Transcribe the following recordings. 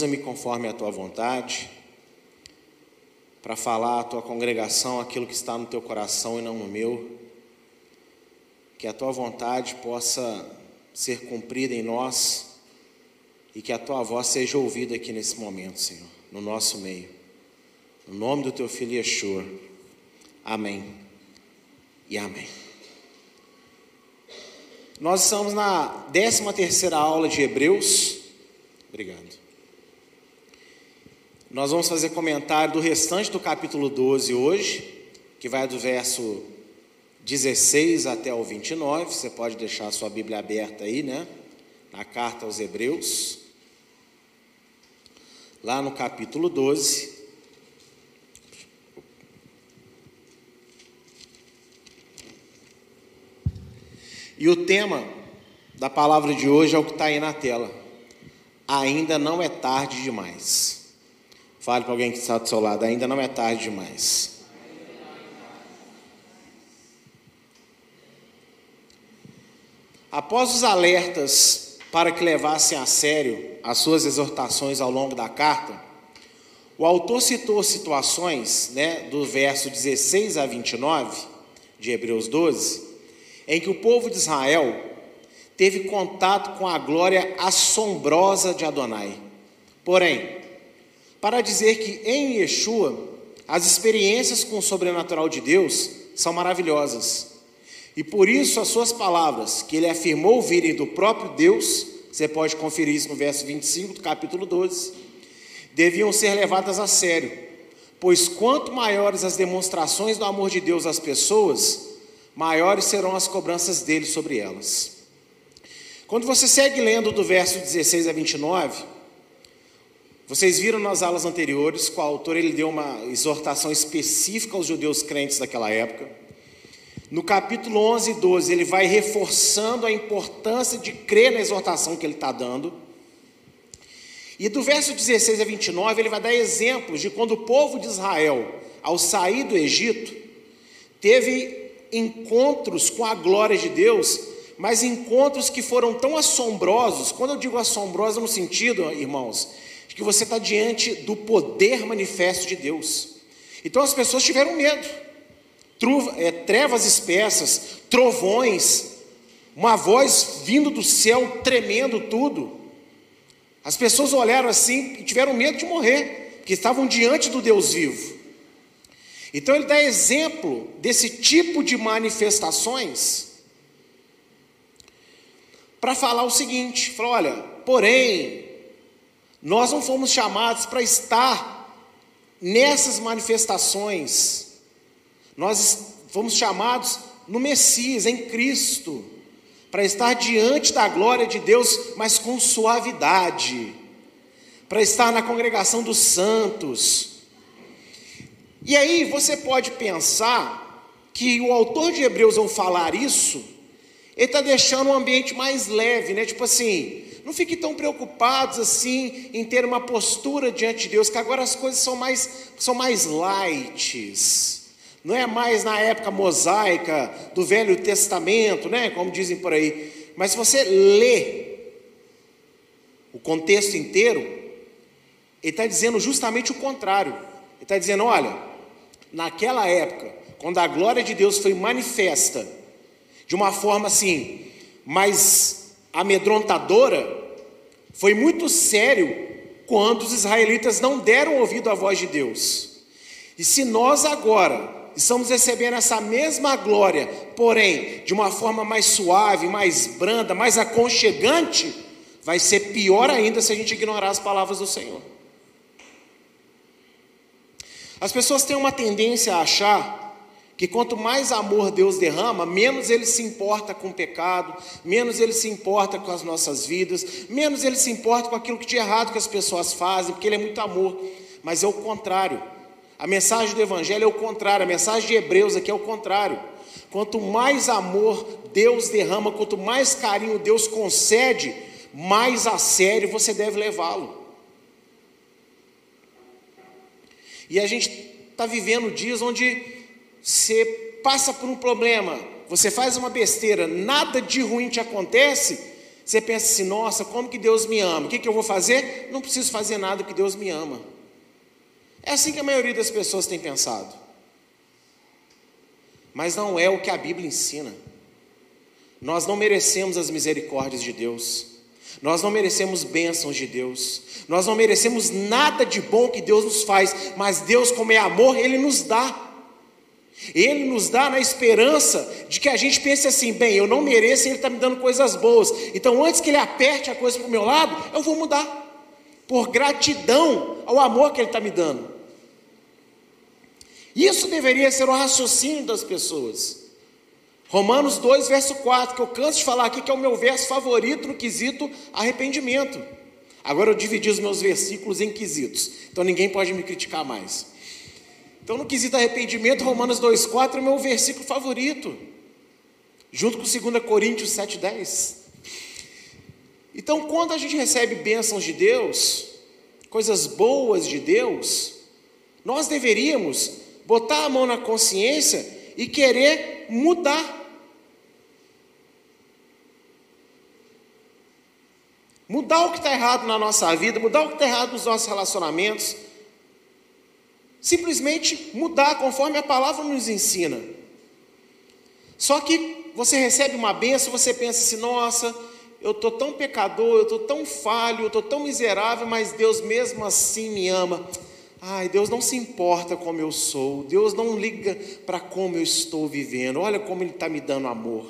Usa-me conforme a tua vontade, para falar à tua congregação aquilo que está no teu coração e não no meu, que a tua vontade possa ser cumprida em nós e que a tua voz seja ouvida aqui nesse momento, Senhor, no nosso meio. No nome do teu filho Yeshua. Amém. E amém. Nós estamos na 13 terceira aula de Hebreus. Obrigado. Nós vamos fazer comentário do restante do capítulo 12 hoje, que vai do verso 16 até o 29. Você pode deixar a sua Bíblia aberta aí, né? Na carta aos Hebreus. Lá no capítulo 12. E o tema da palavra de hoje é o que está aí na tela. Ainda não é tarde demais. Fale para alguém que está do seu lado, ainda não é tarde demais. Após os alertas para que levassem a sério as suas exortações ao longo da carta, o autor citou situações, né, do verso 16 a 29 de Hebreus 12, em que o povo de Israel teve contato com a glória assombrosa de Adonai. Porém, para dizer que em Yeshua as experiências com o sobrenatural de Deus são maravilhosas. E por isso as suas palavras, que ele afirmou virem do próprio Deus, você pode conferir isso no verso 25 do capítulo 12, deviam ser levadas a sério, pois quanto maiores as demonstrações do amor de Deus às pessoas, maiores serão as cobranças dele sobre elas. Quando você segue lendo do verso 16 a 29, vocês viram nas aulas anteriores que o autor ele deu uma exortação específica aos judeus crentes daquela época. No capítulo 11 e 12, ele vai reforçando a importância de crer na exortação que ele está dando. E do verso 16 a 29, ele vai dar exemplos de quando o povo de Israel, ao sair do Egito, teve encontros com a glória de Deus, mas encontros que foram tão assombrosos. Quando eu digo assombroso no sentido, irmãos, que você está diante do poder manifesto de Deus. Então as pessoas tiveram medo. É, trevas espessas, trovões, uma voz vindo do céu, tremendo tudo. As pessoas olharam assim e tiveram medo de morrer, porque estavam diante do Deus vivo. Então ele dá exemplo desse tipo de manifestações para falar o seguinte: olha, porém, nós não fomos chamados para estar nessas manifestações, nós fomos chamados no Messias, em Cristo, para estar diante da glória de Deus, mas com suavidade, para estar na congregação dos santos e aí você pode pensar que o autor de Hebreus, ao falar isso, ele está deixando um ambiente mais leve, né? Tipo assim, não fiquem tão preocupados assim em ter uma postura diante de Deus, que agora as coisas são mais, são mais light. Não é mais na época mosaica do Velho Testamento, né? Como dizem por aí. Mas se você lê o contexto inteiro, ele está dizendo justamente o contrário. Ele está dizendo: olha, naquela época, quando a glória de Deus foi manifesta de uma forma assim, mais amedrontadora, foi muito sério quando os israelitas não deram ouvido à voz de Deus. E se nós agora estamos recebendo essa mesma glória, porém de uma forma mais suave, mais branda, mais aconchegante, vai ser pior ainda se a gente ignorar as palavras do Senhor. As pessoas têm uma tendência a achar que quanto mais amor Deus derrama, menos Ele se importa com o pecado, menos Ele se importa com as nossas vidas, menos Ele se importa com aquilo que de errado que as pessoas fazem, porque Ele é muito amor. Mas é o contrário. A mensagem do Evangelho é o contrário, a mensagem de Hebreus aqui é o contrário. Quanto mais amor Deus derrama, quanto mais carinho Deus concede, mais a sério você deve levá-lo. E a gente está vivendo dias onde você passa por um problema, você faz uma besteira, nada de ruim te acontece, Você pensa assim, nossa, como que Deus me ama? O que, que eu vou fazer? Não preciso fazer nada porque Deus me ama. É assim que a maioria das pessoas tem pensado. Mas não é o que a Bíblia ensina. Nós não merecemos as misericórdias de Deus. Nós não merecemos bênçãos de Deus. Nós não merecemos nada de bom que Deus nos faz. Mas Deus, como é amor, Ele nos dá. Ele nos dá na esperança de que a gente pense assim: bem, eu não mereço e Ele está me dando coisas boas. Então, antes que Ele aperte a coisa para o meu lado, eu vou mudar. Por gratidão ao amor que Ele está me dando. Isso deveria ser o raciocínio das pessoas. Romanos 2, verso 4, que eu canso de falar aqui, que é o meu verso favorito no quesito arrependimento. Agora eu dividi os meus versículos em quesitos, então ninguém pode me criticar mais. Então, no quesito arrependimento, Romanos 2,4 é o meu versículo favorito, junto com 2 Coríntios 7,10. Então, quando a gente recebe bênçãos de Deus, coisas boas de Deus, nós deveríamos botar a mão na consciência e querer mudar. Mudar o que está errado na nossa vida, mudar o que está errado nos nossos relacionamentos. Simplesmente mudar conforme a palavra nos ensina. Só que você recebe uma benção, você pensa assim: nossa, eu estou tão pecador, eu estou tão falho, eu estou tão miserável, mas Deus mesmo assim me ama. Ai, Deus não se importa como eu sou, Deus não liga para como eu estou vivendo, olha como Ele está me dando amor.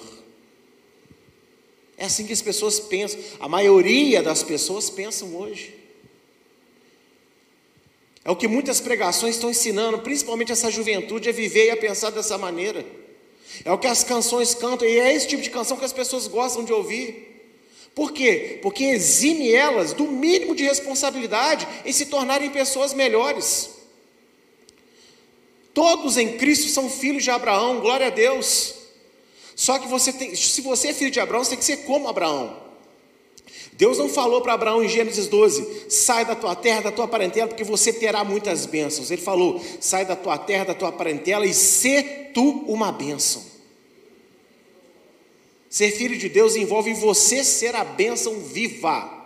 É assim que as pessoas pensam, a maioria das pessoas pensam hoje. É o que muitas pregações estão ensinando, principalmente essa juventude, a viver e a pensar dessa maneira. É o que as canções cantam, e é esse tipo de canção que as pessoas gostam de ouvir. Por quê? Porque exime elas do mínimo de responsabilidade em se tornarem pessoas melhores. Todos em Cristo são filhos de Abraão, glória a Deus. Só que você tem, se você é filho de Abraão, você tem que ser como Abraão. Deus não falou para Abraão em Gênesis 12: sai da tua terra, da tua parentela, porque você terá muitas bênçãos. Ele falou: sai da tua terra, da tua parentela e sê tu uma bênção. Ser filho de Deus envolve você ser a bênção viva.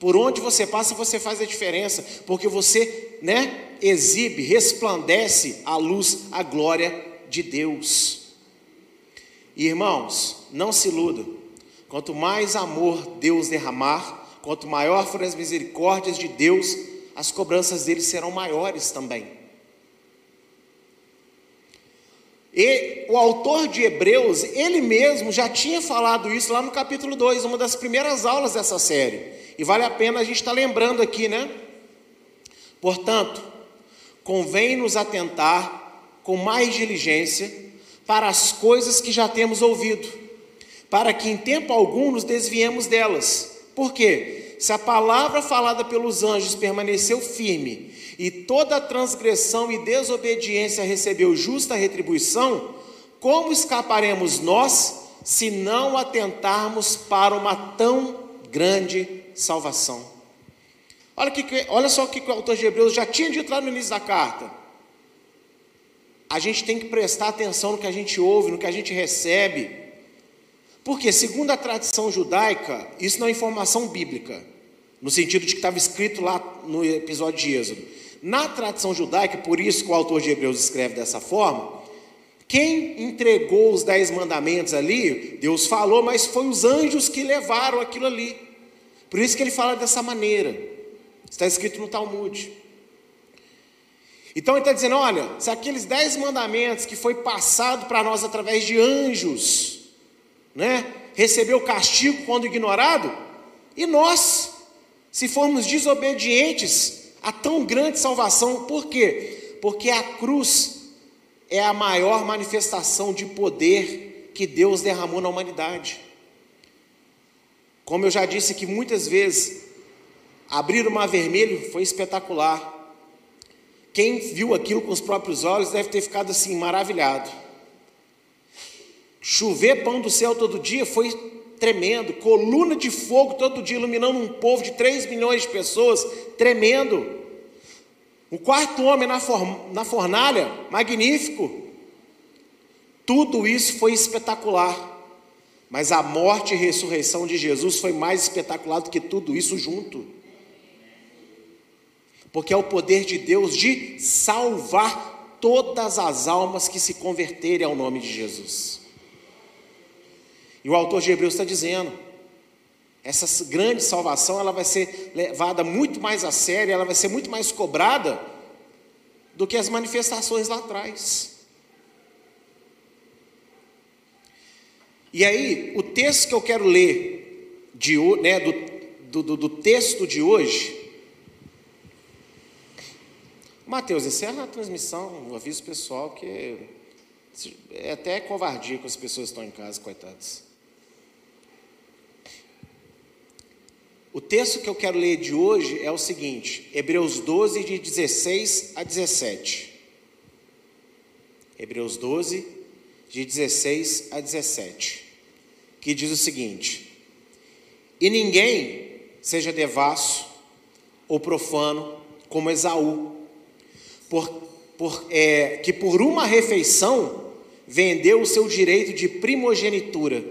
Por onde você passa, você faz a diferença, porque você, né, exibe, resplandece a luz, a glória de Deus. irmãos, não se iludam. Quanto mais amor Deus derramar, quanto maior forem as misericórdias de Deus, as cobranças dele serão maiores também. E o autor de Hebreus, ele mesmo já tinha falado isso lá no capítulo 2, uma das primeiras aulas dessa série. E vale a pena a gente estar tá lembrando aqui, né? Portanto, convém nos atentar com mais diligência para as coisas que já temos ouvido, para que em tempo algum nos desviemos delas. Por quê? Se a palavra falada pelos anjos permaneceu firme e toda transgressão e desobediência recebeu justa retribuição, como escaparemos nós se não atentarmos para uma tão grande salvação? Olha, que, olha só o que o autor de Hebreus já tinha dito lá no início da carta. A gente tem que prestar atenção no que a gente ouve, no que a gente recebe. Porque, segundo a tradição judaica, isso não é informação bíblica, no sentido de que estava escrito lá no episódio de Êxodo. Na tradição judaica, por isso que o autor de Hebreus escreve dessa forma, quem entregou os dez mandamentos ali, Deus falou, mas foi os anjos que levaram aquilo ali. Por isso que ele fala dessa maneira. Está escrito no Talmud. Então ele está dizendo: olha, se aqueles dez mandamentos que foi passado para nós através de anjos, né, recebeu castigo quando ignorado, e nós, se formos desobedientes, a tão grande salvação, por quê? Porque a cruz é a maior manifestação de poder que Deus derramou na humanidade. Como eu já disse que muitas vezes, abrir o mar vermelho foi espetacular. Quem viu aquilo com os próprios olhos deve ter ficado assim, maravilhado. Chover pão do céu todo dia foi tremendo. Coluna de fogo todo dia iluminando um povo de 3 milhões de pessoas, tremendo. O quarto homem na, for, na fornalha, magnífico. Tudo isso foi espetacular. Mas a morte e ressurreição de Jesus foi mais espetacular do que tudo isso junto. Porque é o poder de Deus de salvar todas as almas que se converterem ao nome de Jesus. E o autor de Hebreus está dizendo: essa grande salvação ela vai ser levada muito mais a sério, ela vai ser muito mais cobrada do que as manifestações lá atrás. E aí, o texto que eu quero ler de, né, do, do, do texto de hoje. Mateus, encerra a transmissão, aviso pessoal que é até covardia que as pessoas estão em casa, coitadas. O texto que eu quero ler de hoje é o seguinte, Hebreus 12, de 16 a 17. Hebreus 12, de 16 a 17, que diz o seguinte: E ninguém seja devasso ou profano como Esaú, por, por, é, que por uma refeição vendeu o seu direito de primogenitura,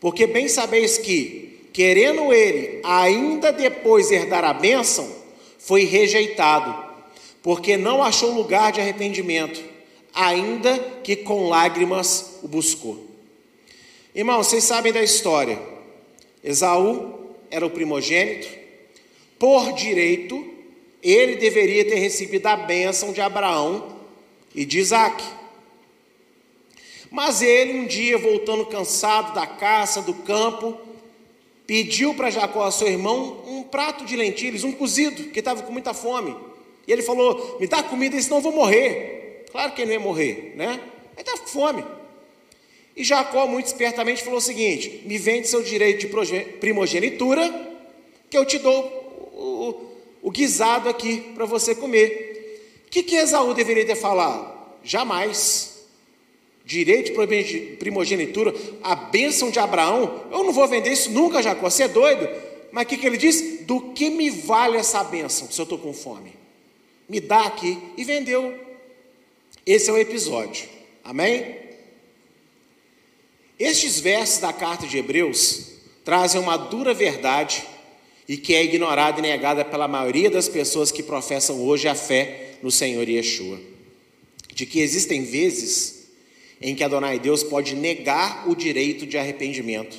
porque bem sabeis que querendo ele ainda depois herdar a bênção, foi rejeitado, porque não achou lugar de arrependimento, ainda que com lágrimas o buscou. Irmãos, vocês sabem da história. Esaú era o primogênito, por direito, ele deveria ter recebido a bênção de Abraão e de Isaac. Mas ele, um dia, voltando cansado da caça, do campo, pediu para Jacó, seu irmão, um prato de lentilhas, um cozido, que estava com muita fome. E ele falou: Me dá comida, senão eu vou morrer. Claro que ele não ia morrer, né? Ele está com fome. E Jacó, muito espertamente, falou o seguinte: Me vende seu direito de primogenitura, que eu te dou o, o, o guisado aqui para você comer. O que, que Esaú deveria ter falado? Jamais direito de primogenitura, a bênção de Abraão, eu não vou vender isso nunca, Jacó, você é doido? Mas o que, que ele diz? Do que me vale essa bênção se eu estou com fome? Me dá aqui e vendeu. Esse é o episódio, amém? Estes versos da carta de Hebreus trazem uma dura verdade e que é ignorada e negada pela maioria das pessoas que professam hoje a fé no Senhor Yeshua. De que existem vezes em que Adonai Deus pode negar o direito de arrependimento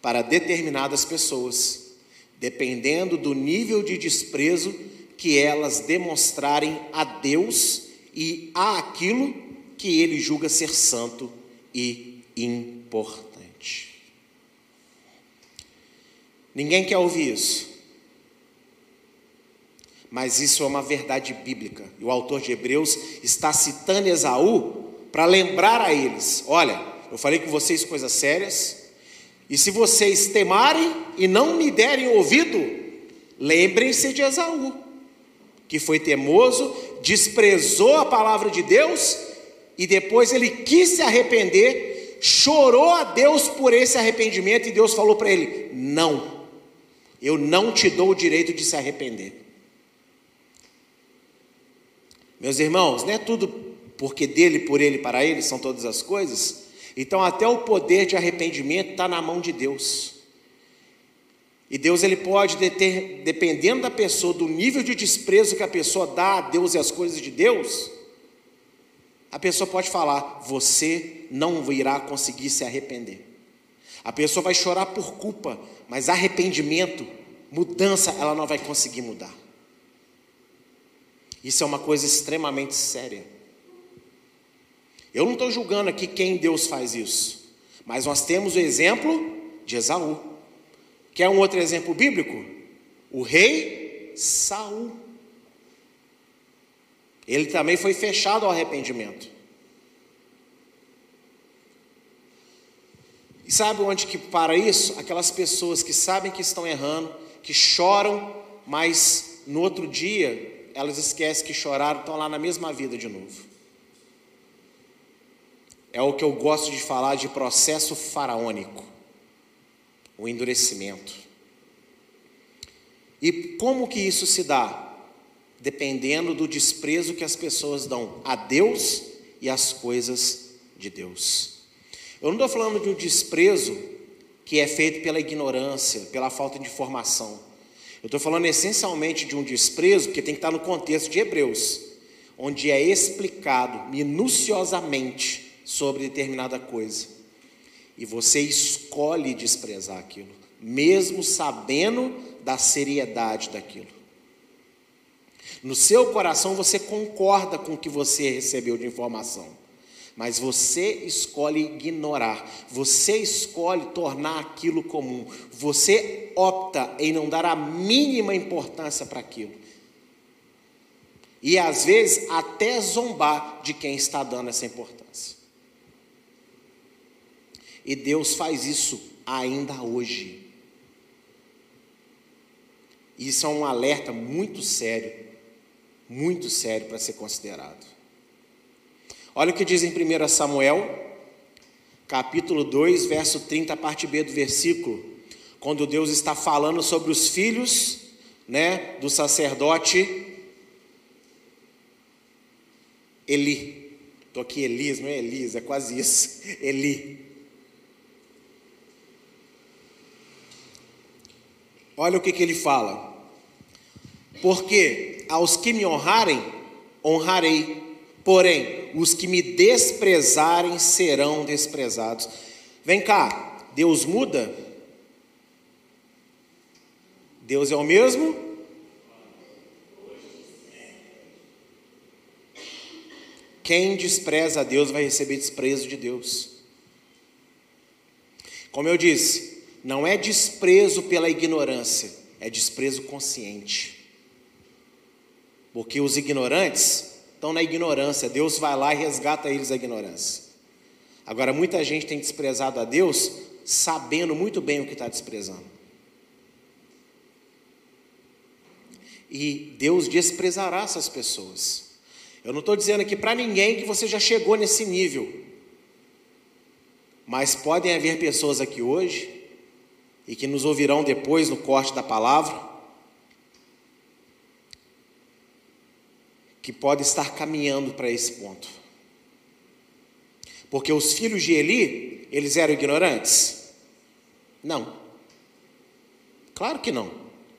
para determinadas pessoas, dependendo do nível de desprezo que elas demonstrarem a Deus e a aquilo que ele julga ser santo e importante. Ninguém quer ouvir isso. Mas isso é uma verdade bíblica. E o autor de Hebreus está citando Esaú para lembrar a eles: olha, eu falei com vocês coisas sérias, e se vocês temarem e não me derem ouvido, lembrem-se de Esaú, que foi temoso, desprezou a palavra de Deus e depois ele quis se arrepender, chorou a Deus por esse arrependimento e Deus falou para ele: não, eu não te dou o direito de se arrepender. Meus irmãos, não é tudo porque dele, por ele, para ele são todas as coisas. Então, até o poder de arrependimento está na mão de Deus. E Deus ele pode deter, dependendo da pessoa, do nível de desprezo que a pessoa dá a Deus e as coisas de Deus, a pessoa pode falar: você não irá conseguir se arrepender. A pessoa vai chorar por culpa, mas arrependimento, mudança, ela não vai conseguir mudar. Isso é uma coisa extremamente séria. Eu não estou julgando aqui quem Deus faz isso, mas nós temos o exemplo de Esaú. Quer um outro exemplo bíblico? O rei Saul. Ele também foi fechado ao arrependimento. E sabe onde que para isso? Aquelas pessoas que sabem que estão errando, que choram, mas no outro dia elas esquecem que choraram, estão lá na mesma vida de novo. É o que eu gosto de falar de processo faraônico o endurecimento. E como que isso se dá? Dependendo do desprezo que as pessoas dão a Deus e às coisas de Deus. Eu não estou falando de um desprezo que é feito pela ignorância, pela falta de informação. Eu estou falando essencialmente de um desprezo que tem que estar no contexto de Hebreus, onde é explicado minuciosamente sobre determinada coisa. E você escolhe desprezar aquilo, mesmo sabendo da seriedade daquilo. No seu coração você concorda com o que você recebeu de informação, mas você escolhe ignorar, você escolhe tornar aquilo comum, você opta em não dar a mínima importância para aquilo. E às vezes até zombar de quem está dando essa importância. E Deus faz isso ainda hoje. Isso é um alerta muito sério muito sério para ser considerado. Olha o que diz em 1 Samuel, capítulo 2, verso 30, a parte B do versículo, quando Deus está falando sobre os filhos, né, do sacerdote Eli. Estou aqui Elis, não é Elis, é quase isso. Eli. Olha o que, que ele fala. Porque aos que me honrarem, honrarei, porém, os que me desprezarem serão desprezados. Vem cá, Deus muda? Deus é o mesmo? Quem despreza a Deus vai receber desprezo de Deus. Como eu disse, não é desprezo pela ignorância, é desprezo consciente. Porque os ignorantes estão na ignorância, Deus vai lá e resgata eles da ignorância. Agora, muita gente tem desprezado a Deus sabendo muito bem o que está desprezando. E Deus desprezará essas pessoas. Eu não estou dizendo aqui para ninguém que você já chegou nesse nível. Mas podem haver pessoas aqui hoje e que nos ouvirão depois no corte da palavra que pode estar caminhando para esse ponto. Porque os filhos de Eli, eles eram ignorantes? Não. Claro que não.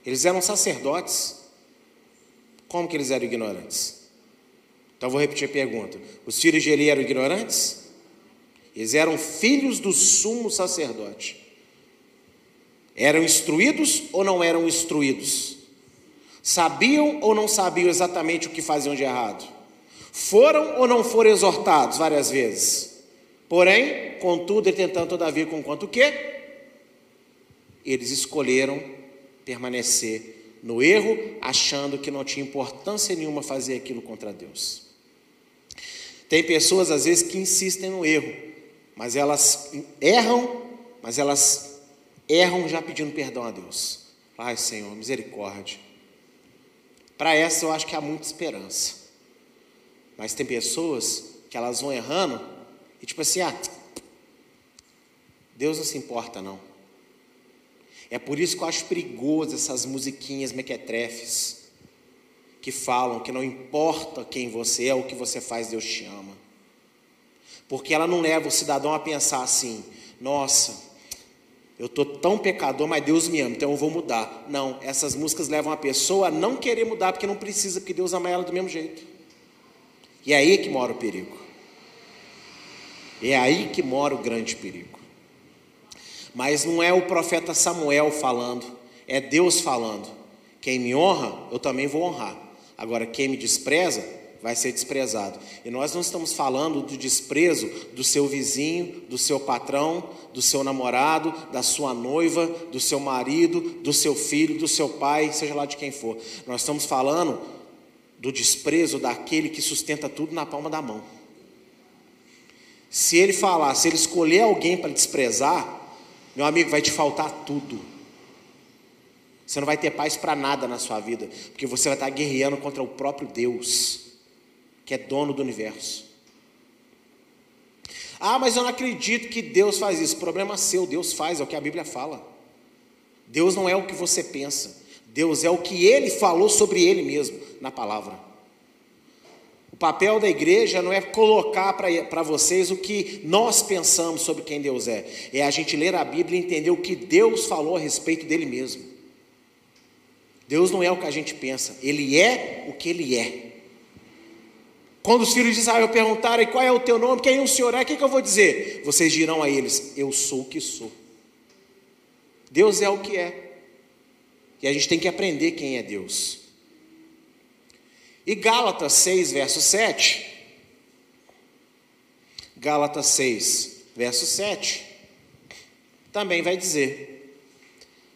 Eles eram sacerdotes. Como que eles eram ignorantes? Então vou repetir a pergunta. Os filhos de Eli eram ignorantes? Eles eram filhos do sumo sacerdote. Eram instruídos ou não eram instruídos? Sabiam ou não sabiam exatamente o que faziam de errado? Foram ou não foram exortados várias vezes? Porém, contudo, e tentando todavia com quanto que? Eles escolheram permanecer no erro, achando que não tinha importância nenhuma fazer aquilo contra Deus. Tem pessoas às vezes que insistem no erro, mas elas erram, mas elas erram já pedindo perdão a Deus. Ai, Senhor, misericórdia. Para essa eu acho que há muita esperança. Mas tem pessoas que elas vão errando e tipo assim, ah, Deus não se importa não. É por isso que eu acho perigoso essas musiquinhas mequetrefes que falam que não importa quem você é, o que você faz, Deus te ama. Porque ela não leva o cidadão a pensar assim: nossa, eu estou tão pecador, mas Deus me ama, então eu vou mudar. Não, essas músicas levam a pessoa a não querer mudar, porque não precisa, porque Deus ama ela do mesmo jeito. E é aí que mora o perigo. É aí que mora o grande perigo. Mas não é o profeta Samuel falando, é Deus falando. Quem me honra, eu também vou honrar. Agora, quem me despreza, vai ser desprezado. E nós não estamos falando do desprezo do seu vizinho, do seu patrão, do seu namorado, da sua noiva, do seu marido, do seu filho, do seu pai, seja lá de quem for. Nós estamos falando do desprezo daquele que sustenta tudo na palma da mão. Se ele falar, se ele escolher alguém para desprezar, meu amigo, vai te faltar tudo. Você não vai ter paz para nada na sua vida, porque você vai estar guerreando contra o próprio Deus que é dono do universo. Ah, mas eu não acredito que Deus faz isso. Problema seu, Deus faz, é o que a Bíblia fala. Deus não é o que você pensa. Deus é o que ele falou sobre ele mesmo na palavra. papel da igreja não é colocar para vocês o que nós pensamos sobre quem Deus é, é a gente ler a Bíblia e entender o que Deus falou a respeito dele mesmo. Deus não é o que a gente pensa, ele é o que ele é. Quando os filhos de Israel perguntarem qual é o teu nome, quem o Senhor é, o que, que eu vou dizer? Vocês dirão a eles: Eu sou o que sou. Deus é o que é. E a gente tem que aprender quem é Deus. E Gálatas 6, verso 7. Gálatas 6, verso 7. Também vai dizer: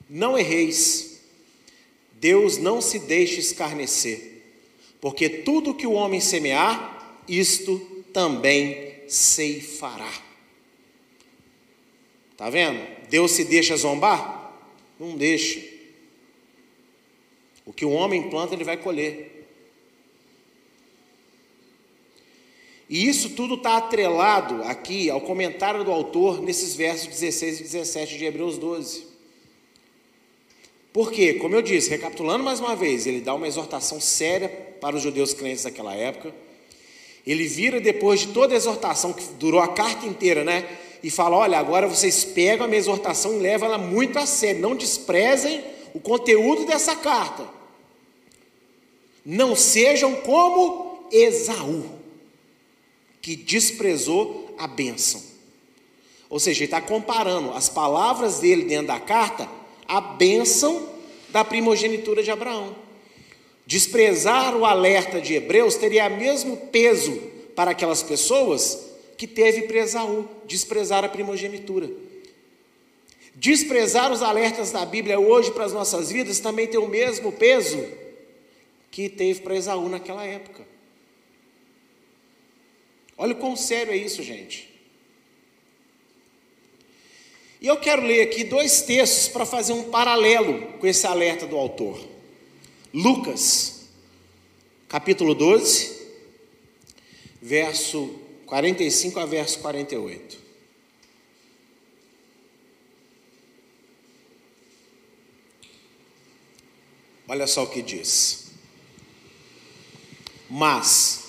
Não erreis, Deus não se deixe escarnecer porque tudo que o homem semear, isto também ceifará. Está vendo? Deus se deixa zombar? Não deixa. O que o homem planta, ele vai colher. E isso tudo está atrelado aqui ao comentário do autor nesses versos 16 e 17 de Hebreus 12. Porque, como eu disse, recapitulando mais uma vez, ele dá uma exortação séria para os judeus crentes daquela época. Ele vira depois de toda a exortação, que durou a carta inteira, né? E fala: olha, agora vocês pegam a minha exortação e levam ela muito a sério. Não desprezem o conteúdo dessa carta. Não sejam como Esaú, que desprezou a bênção. Ou seja, ele está comparando as palavras dele dentro da carta a bênção da primogenitura de Abraão. Desprezar o alerta de Hebreus teria o mesmo peso para aquelas pessoas que teve para Esaú, desprezar a primogenitura. Desprezar os alertas da Bíblia hoje para as nossas vidas também tem o mesmo peso que teve para Esaú naquela época. Olha o quão sério é isso, gente. E eu quero ler aqui dois textos para fazer um paralelo com esse alerta do autor. Lucas, capítulo 12, verso 45 a verso 48. Olha só o que diz. Mas,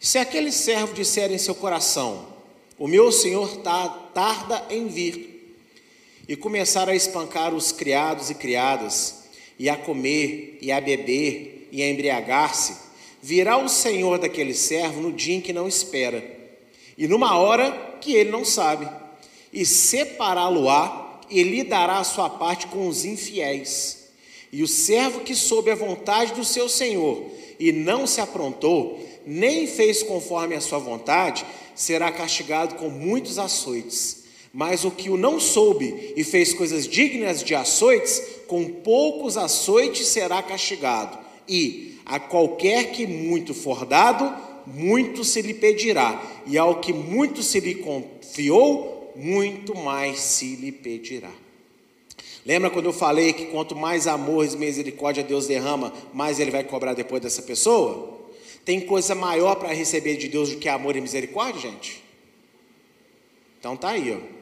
se aquele servo disser em seu coração: O meu senhor tarda em vir, e começar a espancar os criados e criadas, e a comer, e a beber, e a embriagar-se, virá o senhor daquele servo no dia em que não espera, e numa hora que ele não sabe, e separá-lo-á, e lhe dará a sua parte com os infiéis. E o servo que soube a vontade do seu senhor e não se aprontou, nem fez conforme a sua vontade, será castigado com muitos açoites. Mas o que o não soube e fez coisas dignas de açoites, com poucos açoites será castigado. E a qualquer que muito for dado, muito se lhe pedirá. E ao que muito se lhe confiou, muito mais se lhe pedirá. Lembra quando eu falei que quanto mais amor e misericórdia Deus derrama, mais Ele vai cobrar depois dessa pessoa? Tem coisa maior para receber de Deus do que amor e misericórdia, gente? Então tá aí, ó.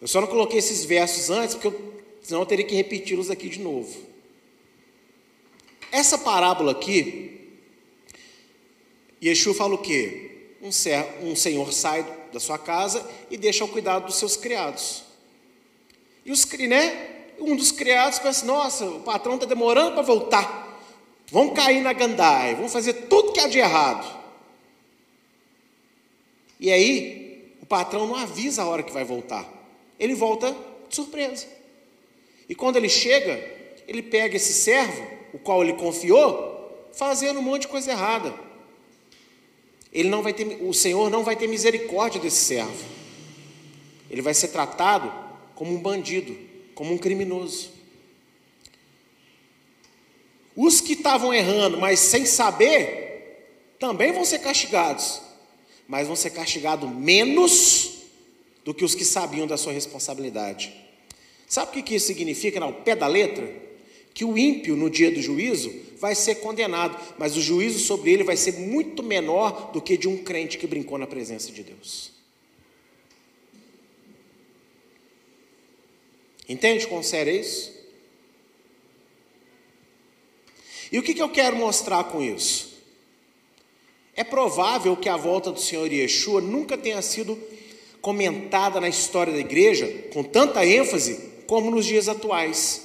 Eu só não coloquei esses versos antes, porque eu, senão eu teria que repeti-los aqui de novo. Essa parábola aqui, Yeshua fala o quê? Um, ser, um senhor sai da sua casa e deixa ao cuidado dos seus criados. E os, né, um dos criados pensa: nossa, o patrão está demorando para voltar. Vão cair na gandaia, vão fazer tudo que há de errado. E aí, o patrão não avisa a hora que vai voltar ele volta de surpresa. E quando ele chega, ele pega esse servo, o qual ele confiou, fazendo um monte de coisa errada. Ele não vai ter, o Senhor não vai ter misericórdia desse servo. Ele vai ser tratado como um bandido, como um criminoso. Os que estavam errando, mas sem saber, também vão ser castigados, mas vão ser castigados menos do que os que sabiam da sua responsabilidade. Sabe o que isso significa, ao pé da letra? Que o ímpio, no dia do juízo, vai ser condenado, mas o juízo sobre ele vai ser muito menor do que de um crente que brincou na presença de Deus. Entende quão sério é isso? E o que, que eu quero mostrar com isso? É provável que a volta do Senhor Yeshua nunca tenha sido comentada na história da igreja com tanta ênfase como nos dias atuais,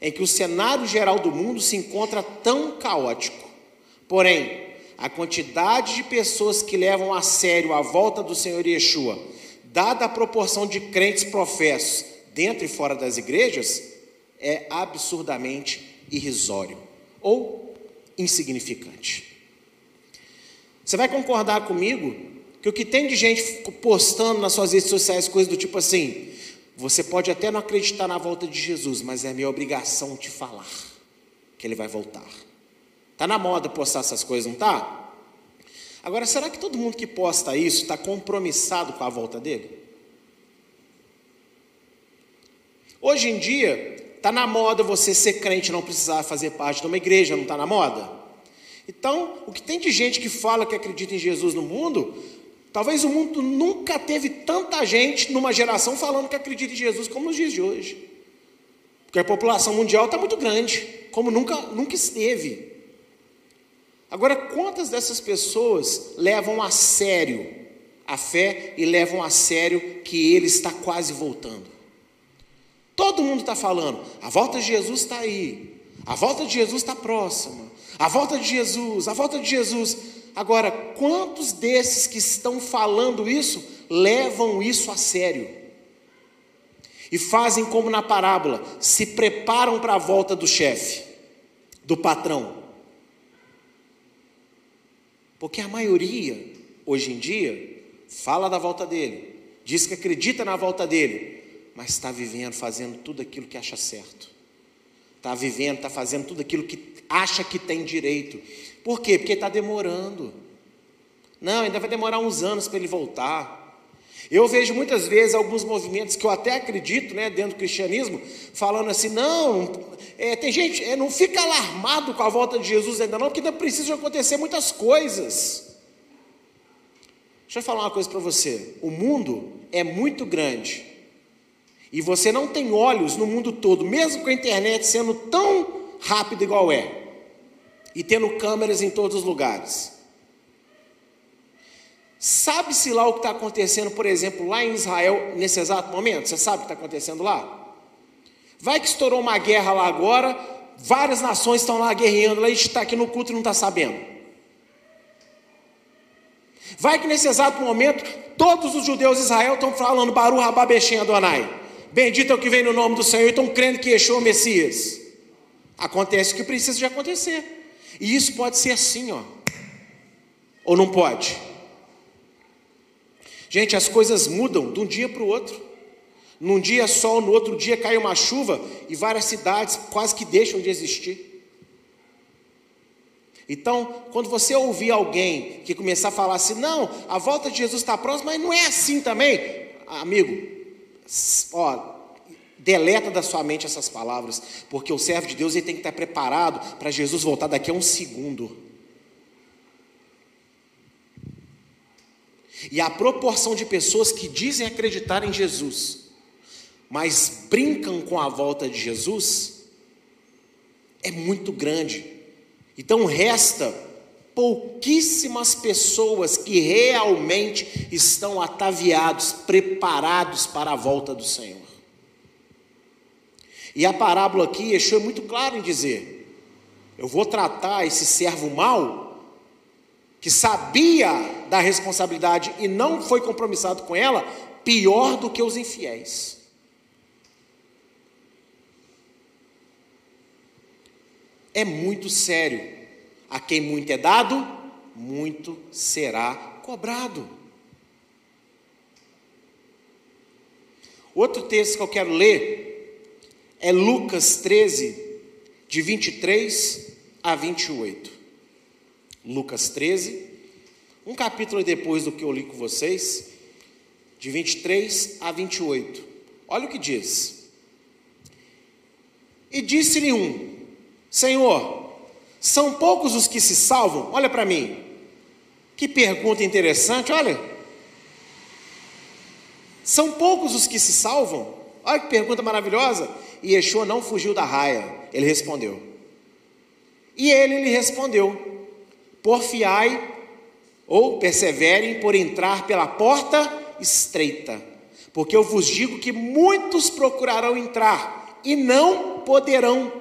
em que o cenário geral do mundo se encontra tão caótico. Porém, a quantidade de pessoas que levam a sério a volta do Senhor Yeshua, dada a proporção de crentes professos dentro e fora das igrejas, é absurdamente irrisório ou insignificante. Você vai concordar comigo que o que tem de gente postando nas suas redes sociais coisas do tipo assim: você pode até não acreditar na volta de Jesus, mas é minha obrigação te falar que ele vai voltar. Está na moda postar essas coisas, não está? Agora, será que todo mundo que posta isso está compromissado com a volta dele? Hoje em dia, está na moda você ser crente, não precisar fazer parte de uma igreja, não está na moda? Então, o que tem de gente que fala que acredita em Jesus no mundo, talvez o mundo nunca teve tanta gente numa geração falando que acredita em Jesus como nos dias de hoje. Porque a população mundial está muito grande, como nunca, nunca esteve. Agora, quantas dessas pessoas levam a sério a fé e levam a sério que ele está quase voltando? Todo mundo está falando, a volta de Jesus está aí, a volta de Jesus está próxima, a volta de Jesus, a volta de Jesus. Agora, quantos desses que estão falando isso levam isso a sério? E fazem como na parábola, se preparam para a volta do chefe, do patrão. Porque a maioria, hoje em dia, fala da volta dele, diz que acredita na volta dele, mas está vivendo, fazendo tudo aquilo que acha certo. Está vivendo, está fazendo tudo aquilo que acha que tem direito. Por quê? Porque está demorando. Não, ainda vai demorar uns anos para ele voltar. Eu vejo muitas vezes alguns movimentos que eu até acredito, né, dentro do cristianismo, falando assim: não, é, tem gente, é, não fica alarmado com a volta de Jesus ainda não, porque ainda precisa acontecer muitas coisas. Deixa eu falar uma coisa para você: o mundo é muito grande e você não tem olhos no mundo todo, mesmo com a internet sendo tão rápida igual é, e tendo câmeras em todos os lugares. Sabe-se lá o que está acontecendo, por exemplo, lá em Israel, nesse exato momento? Você sabe o que está acontecendo lá? Vai que estourou uma guerra lá agora, várias nações estão lá guerreando, a gente está aqui no culto e não está sabendo. Vai que nesse exato momento, todos os judeus de Israel estão falando Baru Rababexem Adonai. Bendito é o que vem no nome do Senhor e estão crendo que Yeshua é o Messias. Acontece o que precisa de acontecer. E isso pode ser assim, ó. Ou não pode? Gente, as coisas mudam de um dia para o outro. Num dia sol, no outro dia cai uma chuva e várias cidades quase que deixam de existir. Então, quando você ouvir alguém que começar a falar assim, não, a volta de Jesus está próxima, mas não é assim também, amigo, ó, deleta da sua mente essas palavras, porque o servo de Deus ele tem que estar preparado para Jesus voltar daqui a um segundo. E a proporção de pessoas que dizem acreditar em Jesus, mas brincam com a volta de Jesus, é muito grande. Então resta pouquíssimas pessoas que realmente estão ataviados, preparados para a volta do Senhor. E a parábola aqui, Yeshua é muito claro em dizer: eu vou tratar esse servo mal que sabia da responsabilidade e não foi compromissado com ela, pior do que os infiéis. É muito sério. A quem muito é dado, muito será cobrado. Outro texto que eu quero ler é Lucas 13, de 23 a 28. Lucas 13, um capítulo depois do que eu li com vocês, de 23 a 28. Olha o que diz. E disse-lhe um: Senhor, são poucos os que se salvam? Olha para mim. Que pergunta interessante, olha. São poucos os que se salvam? Olha que pergunta maravilhosa. E Yeshua não fugiu da raia. Ele respondeu: E ele lhe respondeu: Porfiai ou perseverem por entrar pela porta estreita, porque eu vos digo que muitos procurarão entrar e não poderão.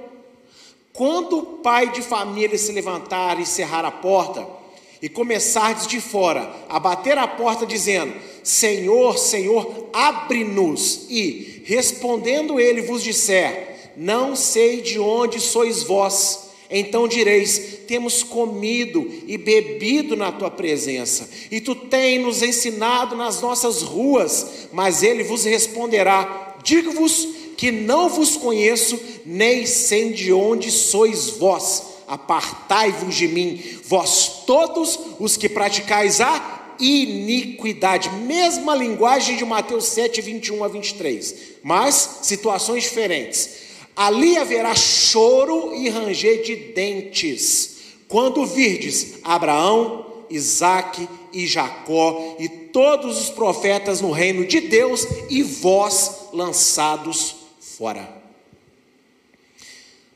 Quando o pai de família se levantar e cerrar a porta, e começardes de fora a bater a porta, dizendo: Senhor, Senhor, abre-nos, e respondendo ele vos disser: Não sei de onde sois vós. Então direis: Temos comido e bebido na tua presença, e tu tens nos ensinado nas nossas ruas. Mas ele vos responderá: Digo-vos que não vos conheço, nem sei de onde sois vós. Apartai-vos de mim, vós todos os que praticais a iniquidade. Mesma linguagem de Mateus 7, 21 a 23, mas situações diferentes. Ali haverá choro e ranger de dentes, quando virdes Abraão, Isaque e Jacó e todos os profetas no reino de Deus e vós lançados fora.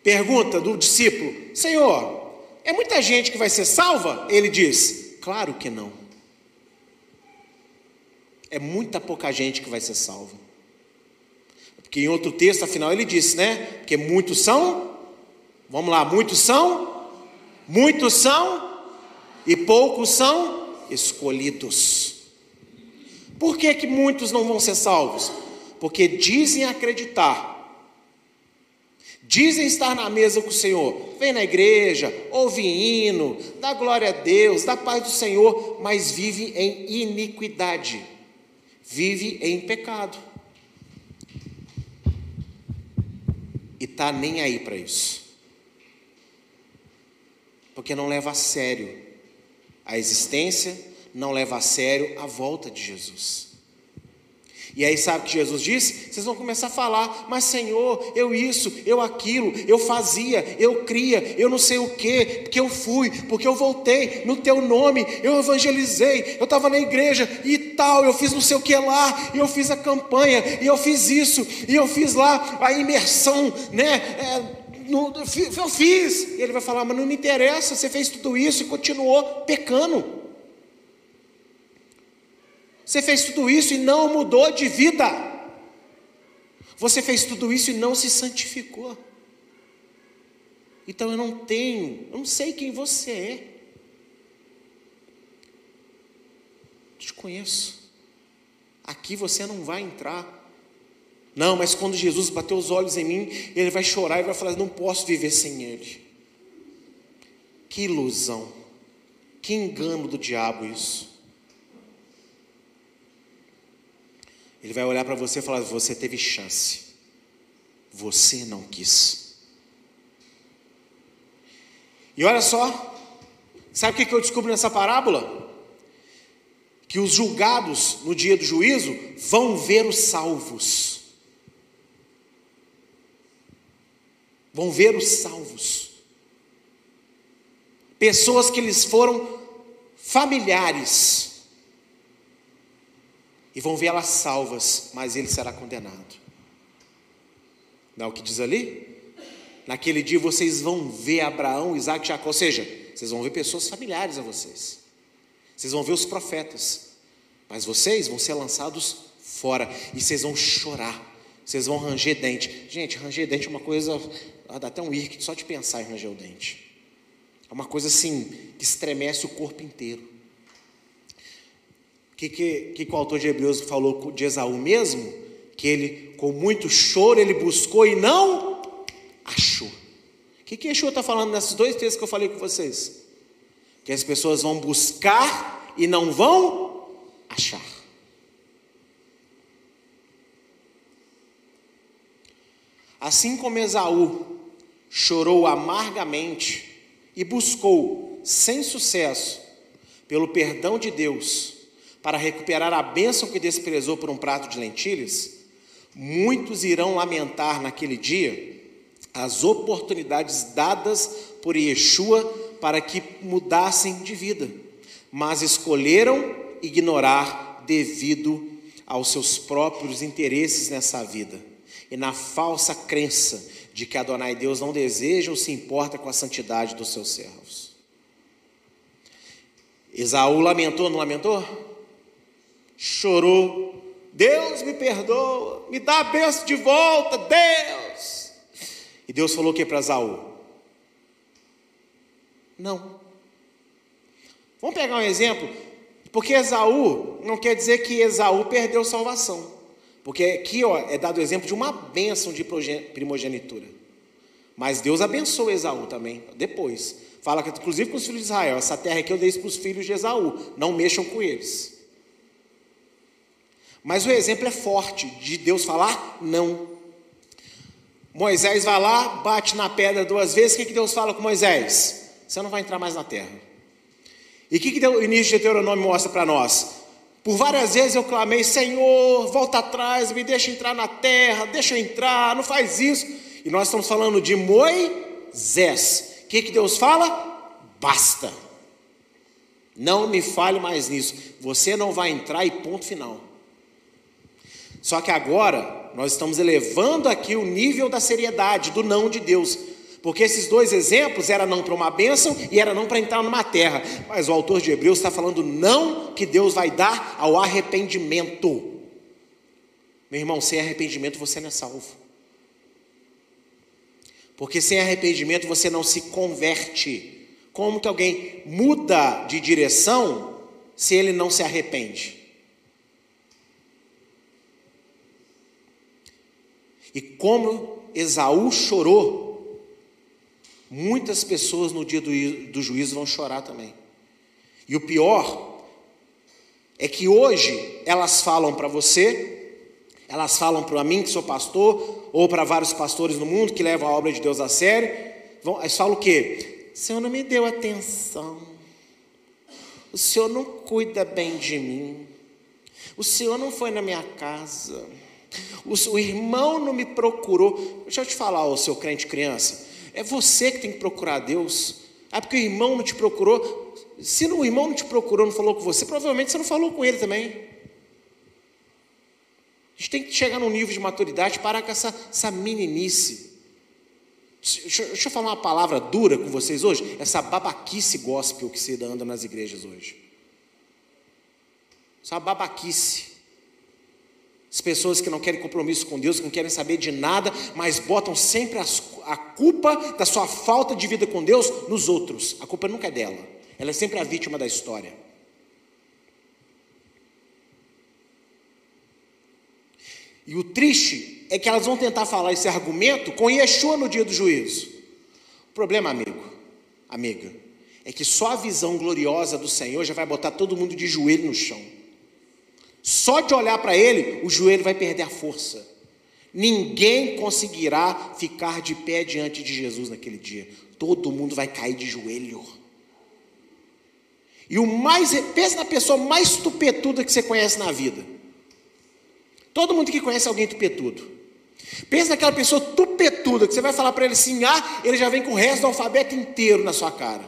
Pergunta do discípulo: Senhor, é muita gente que vai ser salva? Ele diz: Claro que não. É muita pouca gente que vai ser salva. Porque em outro texto, afinal, ele disse, né? Porque muitos são, vamos lá, muitos são, muitos são, e poucos são escolhidos. Por que, que muitos não vão ser salvos? Porque dizem acreditar Dizem estar na mesa com o Senhor, vem na igreja, ouve hino, dá glória a Deus, dá paz do Senhor, mas vive em iniquidade, vive em pecado. E está nem aí para isso, porque não leva a sério a existência, não leva a sério a volta de Jesus. E aí, sabe o que Jesus disse? Vocês vão começar a falar, mas Senhor, eu isso, eu aquilo, eu fazia, eu cria, eu não sei o que, porque eu fui, porque eu voltei no teu nome, eu evangelizei, eu estava na igreja e tal, eu fiz não sei o que lá, e eu fiz a campanha, e eu fiz isso, e eu fiz lá a imersão, né? É, no, eu fiz. E ele vai falar, mas não me interessa, você fez tudo isso e continuou pecando. Você fez tudo isso e não mudou de vida. Você fez tudo isso e não se santificou. Então eu não tenho, eu não sei quem você é. Te conheço. Aqui você não vai entrar. Não, mas quando Jesus bateu os olhos em mim, ele vai chorar e vai falar: não posso viver sem ele. Que ilusão, que engano do diabo isso. Ele vai olhar para você e falar: Você teve chance, você não quis. E olha só, sabe o que eu descubro nessa parábola? Que os julgados no dia do juízo vão ver os salvos. Vão ver os salvos. Pessoas que lhes foram familiares e vão ver elas salvas, mas ele será condenado. Não é o que diz ali? Naquele dia vocês vão ver Abraão, Isaac e Jacó, ou seja, vocês vão ver pessoas familiares a vocês. Vocês vão ver os profetas. Mas vocês vão ser lançados fora e vocês vão chorar. Vocês vão ranger dente. Gente, ranger dente é uma coisa, dá até um irque só de pensar em ranger o dente. É uma coisa assim que estremece o corpo inteiro que, que, que o autor de Hebreus falou de Esaú mesmo? Que ele, com muito choro, ele buscou e não achou. O que, que Yeshua está falando nesses dois textos que eu falei com vocês? Que as pessoas vão buscar e não vão achar. Assim como Esaú chorou amargamente e buscou, sem sucesso, pelo perdão de Deus, para recuperar a bênção que desprezou por um prato de lentilhas, muitos irão lamentar naquele dia as oportunidades dadas por Yeshua para que mudassem de vida, mas escolheram ignorar devido aos seus próprios interesses nessa vida e na falsa crença de que Adonai Deus não deseja ou se importa com a santidade dos seus servos. Esaú lamentou, não lamentou? Chorou. Deus me perdoa, me dá a bênção de volta, Deus. E Deus falou o que para Esaú? Não. Vamos pegar um exemplo? Porque Esaú não quer dizer que Esaú perdeu salvação. Porque aqui ó, é dado o exemplo de uma bênção de primogenitura. Mas Deus abençoou Esaú também, depois. Fala que, inclusive com os filhos de Israel, essa terra aqui eu dei para os filhos de Esaú, não mexam com eles. Mas o exemplo é forte de Deus falar não. Moisés vai lá, bate na pedra duas vezes, o que, que Deus fala com Moisés? Você não vai entrar mais na terra. E o que, que o início de Deuteronômio mostra para nós? Por várias vezes eu clamei, Senhor, volta atrás, me deixa entrar na terra, deixa eu entrar, não faz isso. E nós estamos falando de Moisés que, que Deus fala? Basta. Não me fale mais nisso. Você não vai entrar e ponto final. Só que agora nós estamos elevando aqui o nível da seriedade do não de Deus. Porque esses dois exemplos era não para uma bênção e era não para entrar numa terra. Mas o autor de Hebreus está falando não que Deus vai dar ao arrependimento. Meu irmão, sem arrependimento você não é salvo. Porque sem arrependimento você não se converte. Como que alguém muda de direção se ele não se arrepende? E como Esaú chorou, muitas pessoas no dia do, juízo vão chorar também. E o pior é que hoje elas falam para você elas falam para mim, que sou pastor, ou para vários pastores no mundo que levam a obra de Deus a sério. Vão, falam o quê? O Senhor não me deu atenção. O Senhor não cuida bem de mim. O Senhor não foi na minha casa. O, irmão não me procurou. Deixa eu te falar, o seu crente criança. É você que tem que procurar Deus. Ah, porque o irmão não te procurou. Se o irmão não te procurou, não falou com você, provavelmente você não falou com ele também. A gente tem que chegar num nível de maturidade, parar com essa, essa meninice. Deixa, deixa eu falar uma palavra dura com vocês hoje. Essa babaquice gospel que se anda nas igrejas hoje. Essa babaquice. As pessoas que não querem compromisso com Deus, que não querem saber de nada, mas botam sempre as, a culpa da sua falta de vida com Deus nos outros. A culpa nunca é dela. Ela é sempre a vítima da história. E o triste é que elas vão tentar falar esse argumento com Yeshua no dia do juízo. O problema, amigo, amiga, é que só a visão gloriosa do Senhor já vai botar todo mundo de joelho no chão. Só de olhar para Ele, o joelho vai perder a força. Ninguém conseguirá ficar de pé diante de Jesus naquele dia. Todo mundo vai cair de joelho. E o mais, pensa na pessoa mais tupetuda que você conhece na vida. Todo mundo que conhece alguém tupetudo. Pensa naquela pessoa tupetuda, que você vai falar para ele assim, ah, ele já vem com o resto do alfabeto inteiro na sua cara.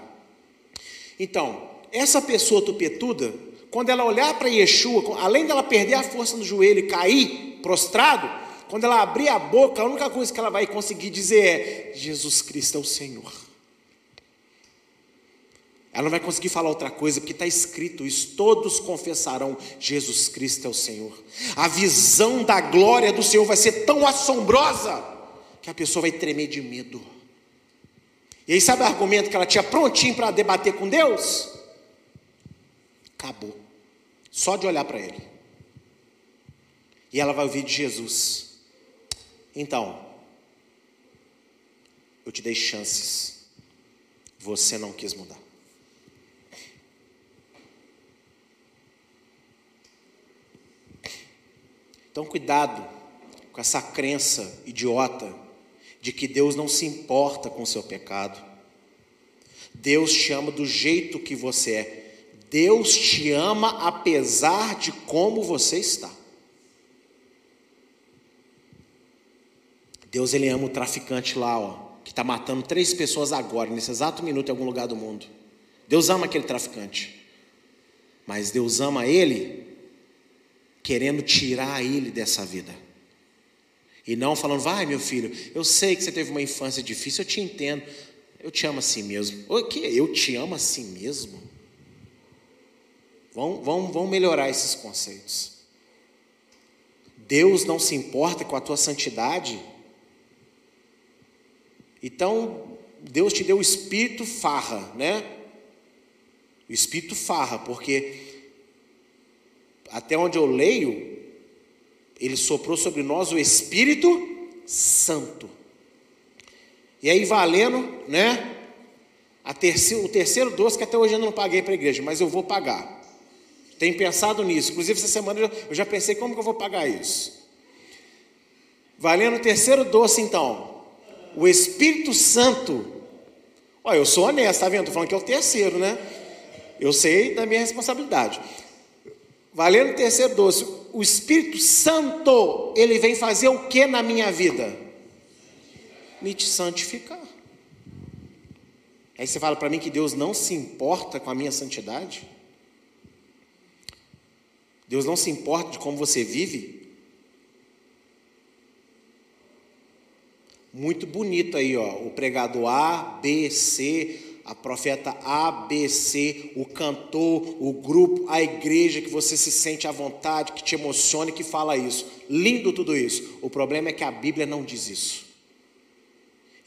Então, essa pessoa tupetuda, quando ela olhar para Yeshua, além dela perder a força no joelho e cair prostrado, quando ela abrir a boca, a única coisa que ela vai conseguir dizer é: Jesus Cristo é o Senhor. Ela não vai conseguir falar outra coisa, porque está escrito isso: todos confessarão Jesus Cristo é o Senhor. A visão da glória do Senhor vai ser tão assombrosa que a pessoa vai tremer de medo. E aí, sabe o argumento que ela tinha prontinho para debater com Deus? Acabou. Só de olhar para Ele. E ela vai ouvir de Jesus. Então, eu te dei chances. Você não quis mudar. Então, cuidado com essa crença idiota de que Deus não se importa com o seu pecado. Deus te ama do jeito que você é. Deus te ama apesar de como você está. Deus ele ama o traficante lá, ó, que está matando três pessoas agora, nesse exato minuto, em algum lugar do mundo. Deus ama aquele traficante. Mas Deus ama ele querendo tirar ele dessa vida. E não falando, vai meu filho, eu sei que você teve uma infância difícil, eu te entendo. Eu te amo assim mesmo. O que? Eu te amo assim mesmo? Vão, vão, vão melhorar esses conceitos. Deus não se importa com a tua santidade. Então, Deus te deu o espírito farra, né? O espírito farra, porque até onde eu leio, ele soprou sobre nós o Espírito Santo. E aí, valendo, né? Terceiro, o terceiro doce que até hoje eu não paguei para a igreja, mas eu vou pagar. Tenho pensado nisso. Inclusive, essa semana eu já, pensei como que eu vou pagar isso. Valendo o terceiro doce, então. O Espírito Santo. Olha, eu sou honesto, tá vendo? Estou falando que é o terceiro, né? Eu sei da minha responsabilidade. Valendo o terceiro doce. O Espírito Santo, ele vem fazer o que na minha vida? me te santificar. Aí você fala para mim que Deus não se importa com a minha santidade? Deus não se importa de como você vive? Muito bonito aí, ó, o pregador A, B, C, a profeta A, B, C, o cantor, o grupo, a igreja que você se sente à vontade, que te emociona e que fala isso. Lindo tudo isso. O problema é que a Bíblia não diz isso.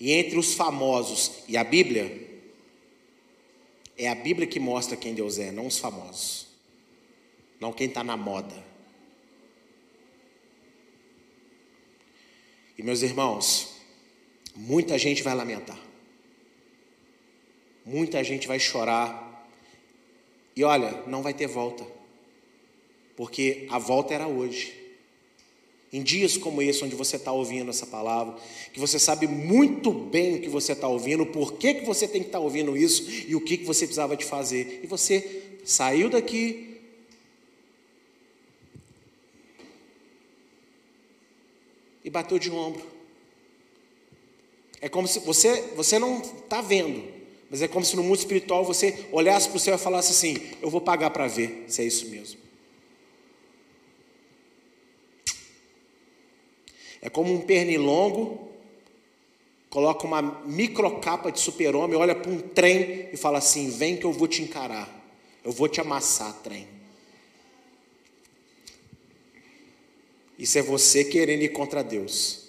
E entre os famosos e a Bíblia, é a Bíblia que mostra quem Deus é, não os famosos, não quem está na moda. E meus irmãos, muita gente vai lamentar, muita gente vai chorar, e olha, não vai ter volta, porque a volta era hoje. Em dias como esse, onde você está ouvindo essa palavra, que você sabe muito bem o que você está ouvindo, por que, que você tem que estar tá ouvindo isso e o que, que você precisava de fazer. E você saiu daqui. E bateu de ombro. É como se você, você não está vendo, mas é como se no mundo espiritual você olhasse para o céu e falasse assim: Eu vou pagar para ver se é isso mesmo. É como um pernilongo, coloca uma microcapa de super-homem, olha para um trem e fala assim: vem que eu vou te encarar, eu vou te amassar, trem. Isso é você querendo ir contra Deus.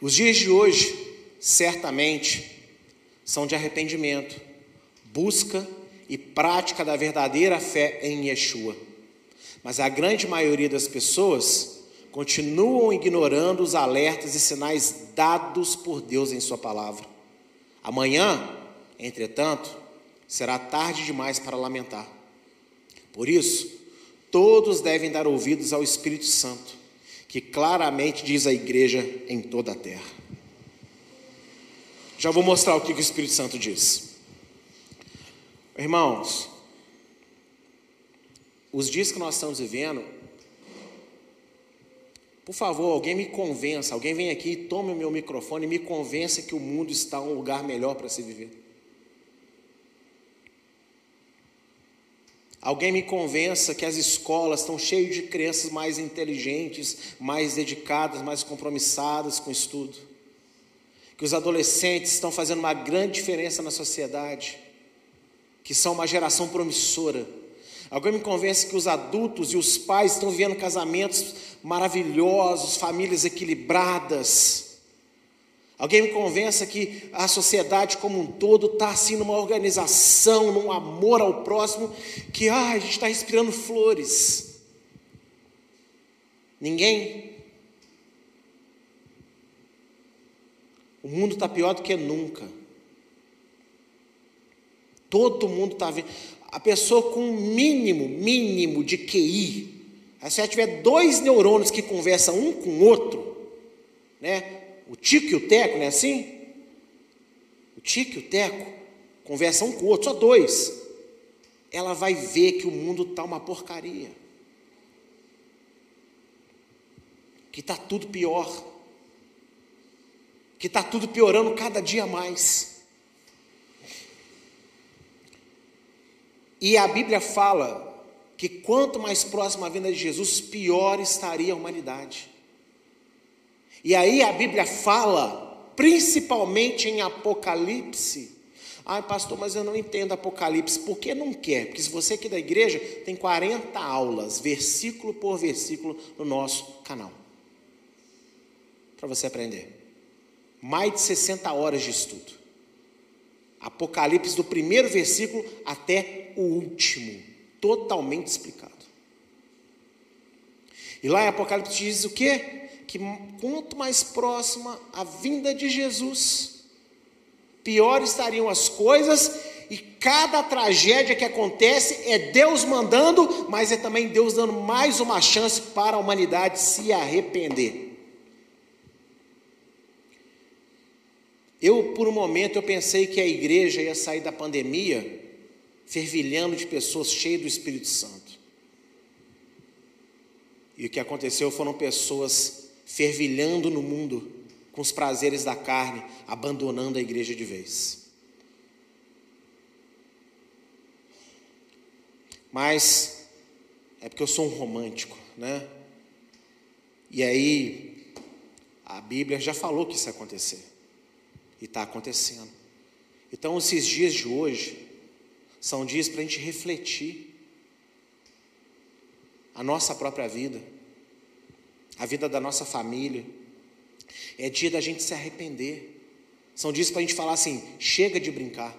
Os dias de hoje, certamente, são de arrependimento, busca e prática da verdadeira fé em Yeshua. Mas a grande maioria das pessoas continuam ignorando os alertas e sinais dados por Deus em Sua palavra. Amanhã, entretanto, será tarde demais para lamentar. Por isso, todos devem dar ouvidos ao Espírito Santo, que claramente diz à igreja em toda a terra. Já vou mostrar o que o Espírito Santo diz. Irmãos, os dias que nós estamos vivendo, por favor, alguém me convença, alguém vem aqui, tome o meu microfone e me convença que o mundo está um lugar melhor para se viver. Alguém me convença que as escolas estão cheias de crianças mais inteligentes, mais dedicadas, mais compromissadas com o estudo. Que os adolescentes estão fazendo uma grande diferença na sociedade que são uma geração promissora. Alguém me convence que os adultos e os pais estão vivendo casamentos maravilhosos, famílias equilibradas. Alguém me convença que a sociedade como um todo está assim numa organização, num amor ao próximo, que ah, a gente está respirando flores. Ninguém? O mundo está pior do que nunca. Todo mundo está vendo. A pessoa com um mínimo, mínimo de QI, se ela tiver dois neurônios que conversam um com o outro, né? O tico e o teco, não é assim? O tico e o teco conversam um com o outro, só dois. Ela vai ver que o mundo está uma porcaria. Que está tudo pior. Que está tudo piorando cada dia mais. E a Bíblia fala que quanto mais próxima a vinda de Jesus, pior estaria a humanidade. E aí a Bíblia fala, principalmente em Apocalipse. Ai, pastor, mas eu não entendo Apocalipse. Por que não quer? Porque se você aqui da igreja tem 40 aulas, versículo por versículo, no nosso canal. Para você aprender. Mais de 60 horas de estudo. Apocalipse do primeiro versículo até o último, totalmente explicado. E lá em Apocalipse diz o quê? Que quanto mais próxima a vinda de Jesus, pior estariam as coisas, e cada tragédia que acontece é Deus mandando, mas é também Deus dando mais uma chance para a humanidade se arrepender. Eu, por um momento, eu pensei que a igreja ia sair da pandemia fervilhando de pessoas cheias do Espírito Santo. E o que aconteceu foram pessoas fervilhando no mundo com os prazeres da carne, abandonando a igreja de vez. Mas é porque eu sou um romântico, né? E aí a Bíblia já falou que isso ia acontecer. E está acontecendo. Então, esses dias de hoje são dias para a gente refletir a nossa própria vida, a vida da nossa família. É dia da gente se arrepender. São dias para a gente falar assim: chega de brincar.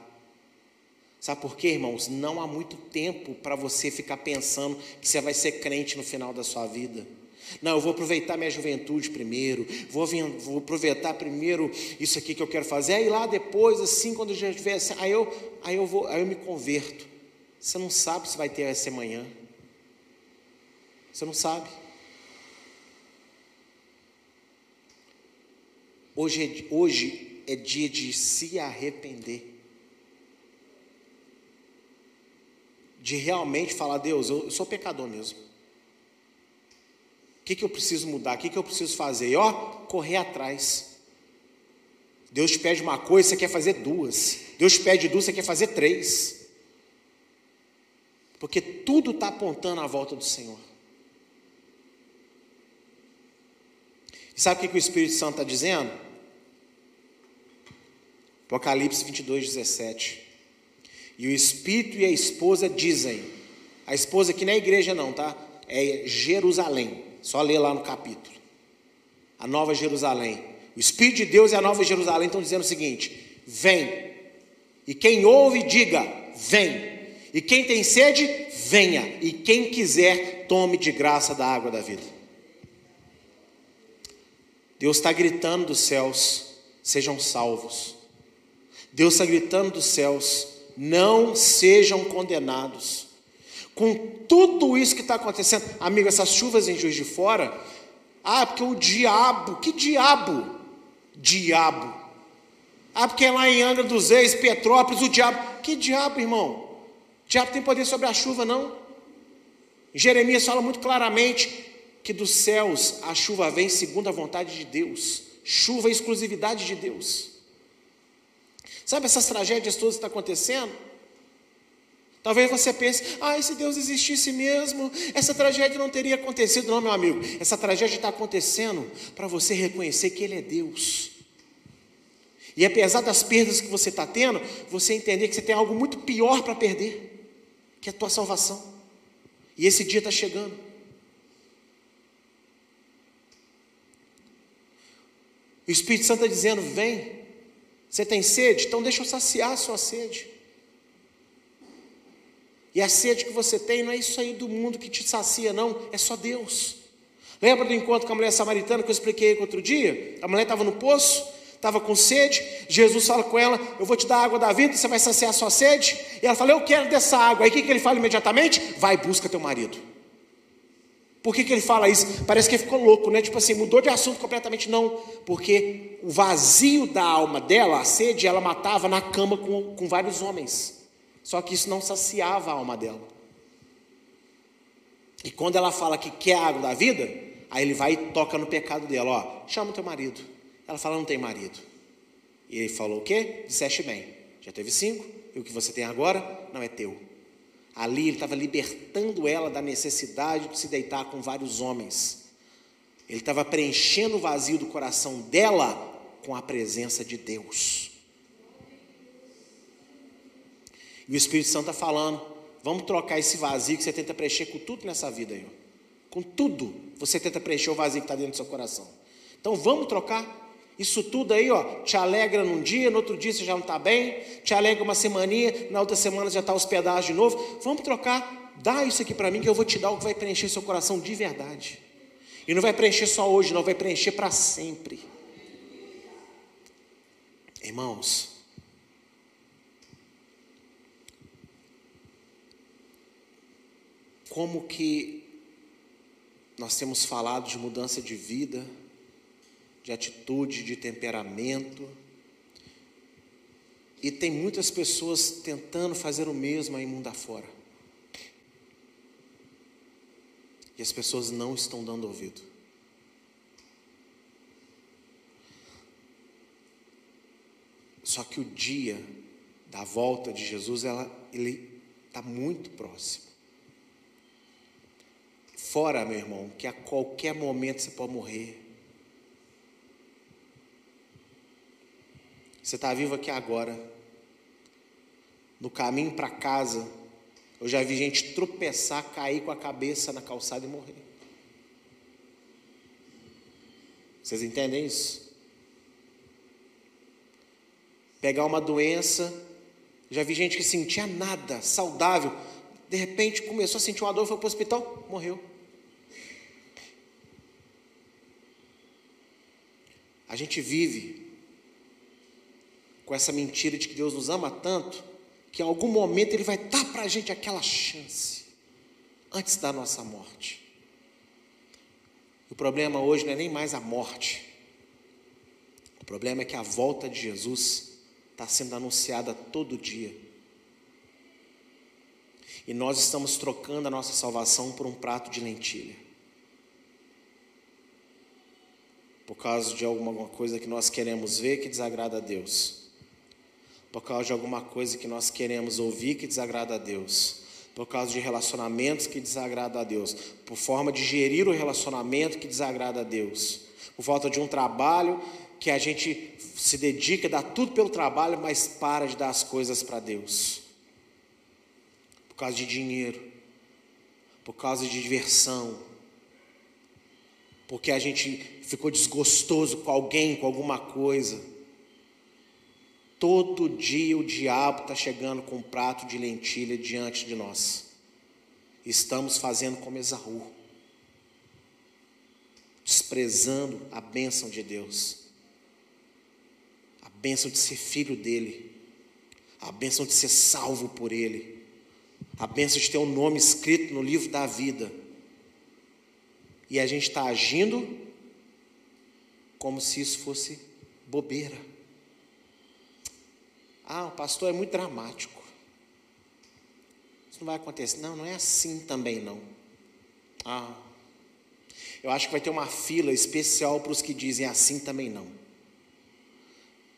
Sabe por quê, irmãos? Não há muito tempo para você ficar pensando que você vai ser crente no final da sua vida. Não, eu vou aproveitar minha juventude primeiro, vou, vou aproveitar primeiro isso aqui que eu quero fazer, aí lá depois, assim, quando já estiver assim, aí eu, aí eu vou, aí eu me converto. Você não sabe se vai ter essa manhã. Você não sabe. Hoje é, hoje é dia de se arrepender. De realmente falar, Deus, eu sou pecador mesmo. O que, que eu preciso mudar? O que, que eu preciso fazer? E ó, correr atrás. Deus te pede uma coisa, você quer fazer duas. Deus te pede duas, você quer fazer três. Porque tudo está apontando à volta do Senhor. E sabe o que, que o Espírito Santo está dizendo? Apocalipse 22, 17. E o Espírito e a esposa dizem, a esposa aqui não é igreja não, tá? É Jerusalém. Só ler lá no capítulo. A Nova Jerusalém. O Espírito de Deus e a Nova Jerusalém estão dizendo o seguinte: vem. E quem ouve, diga: vem. E quem tem sede, venha. E quem quiser, tome de graça da água da vida. Deus está gritando dos céus: sejam salvos. Deus está gritando dos céus: não sejam condenados. Com tudo isso que está acontecendo, amigo, essas chuvas em Juiz de Fora, ah, porque o diabo, que diabo? Diabo. Ah, porque lá em Angra dos Reis, Petrópolis, o diabo. Que diabo, irmão? O diabo tem poder sobre a chuva, não? Jeremias fala muito claramente que dos céus a chuva vem segundo a vontade de Deus. Chuva é exclusividade de Deus. Sabe essas tragédias todas que estão acontecendo? Talvez você pense, ah, se Deus existisse mesmo, essa tragédia não teria acontecido. Não, meu amigo, essa tragédia está acontecendo para você reconhecer que Ele é Deus. E apesar das perdas que você está tendo, você entender que você tem algo muito pior para perder, que é a tua salvação. E esse dia está chegando. O Espírito Santo está dizendo: vem. Você tem sede? Então deixa eu saciar a sua sede. E a sede que você tem não é isso aí do mundo que te sacia, não, é só Deus. Lembra do encontro com a mulher samaritana que eu expliquei outro dia? A mulher estava no poço, estava com sede, Jesus fala com ela: Eu vou te dar água da vida, você vai saciar a sua sede. E ela fala: Eu quero dessa água. Aí o que, que ele fala imediatamente? Vai, busca teu marido. Por que, que ele fala isso? Parece que ele ficou louco, né? Tipo assim, mudou de assunto completamente. Não, porque o vazio da alma dela, a sede, ela matava na cama com, com vários homens. Só que isso não saciava a alma dela. E quando ela fala que quer a água da vida, aí ele vai e toca no pecado dela, ó, chama o teu marido. Ela fala, não tem marido. E ele falou o quê? Disseste bem, já teve cinco, e o que você tem agora não é teu. Ali ele estava libertando ela da necessidade de se deitar com vários homens. Ele estava preenchendo o vazio do coração dela com a presença de Deus. E o Espírito Santo está falando: vamos trocar esse vazio que você tenta preencher com tudo nessa vida aí. Com tudo, você tenta preencher o vazio que está dentro do seu coração. Então vamos trocar. Isso tudo aí, ó, te alegra num dia, no outro dia você já não está bem, te alegra uma semaninha, na outra semana já está hospedado de novo. Vamos trocar, dá isso aqui para mim que eu vou te dar o que vai preencher seu coração de verdade. E não vai preencher só hoje, não, vai preencher para sempre. Irmãos, como que nós temos falado de mudança de vida, de atitude, de temperamento, e tem muitas pessoas tentando fazer o mesmo aí mundo afora. E as pessoas não estão dando ouvido. Só que o dia da volta de Jesus, ela, ele está muito próximo. Fora, meu irmão, que a qualquer momento você pode morrer. Você está vivo aqui agora. No caminho para casa, eu já vi gente tropeçar, cair com a cabeça na calçada e morrer. Vocês entendem isso? Pegar uma doença, já vi gente que sentia nada, saudável, de repente começou a sentir uma dor, foi para o hospital, morreu. A gente vive com essa mentira de que Deus nos ama tanto, que em algum momento Ele vai dar para a gente aquela chance, antes da nossa morte. O problema hoje não é nem mais a morte, o problema é que a volta de Jesus está sendo anunciada todo dia. E nós estamos trocando a nossa salvação por um prato de lentilha. por causa de alguma coisa que nós queremos ver que desagrada a Deus, por causa de alguma coisa que nós queremos ouvir que desagrada a Deus, por causa de relacionamentos que desagrada a Deus, por forma de gerir o relacionamento que desagrada a Deus, por falta de um trabalho que a gente se dedica, dá tudo pelo trabalho, mas para de dar as coisas para Deus, por causa de dinheiro, por causa de diversão, porque a gente ficou desgostoso com alguém, com alguma coisa. Todo dia o diabo está chegando com um prato de lentilha diante de nós. Estamos fazendo como Esaú, desprezando a bênção de Deus, a bênção de ser filho dele, a bênção de ser salvo por ele, a bênção de ter o um nome escrito no livro da vida e a gente está agindo como se isso fosse bobeira. Ah, o pastor é muito dramático. Isso não vai acontecer. Não, não é assim também não. Ah, eu acho que vai ter uma fila especial para os que dizem assim também não.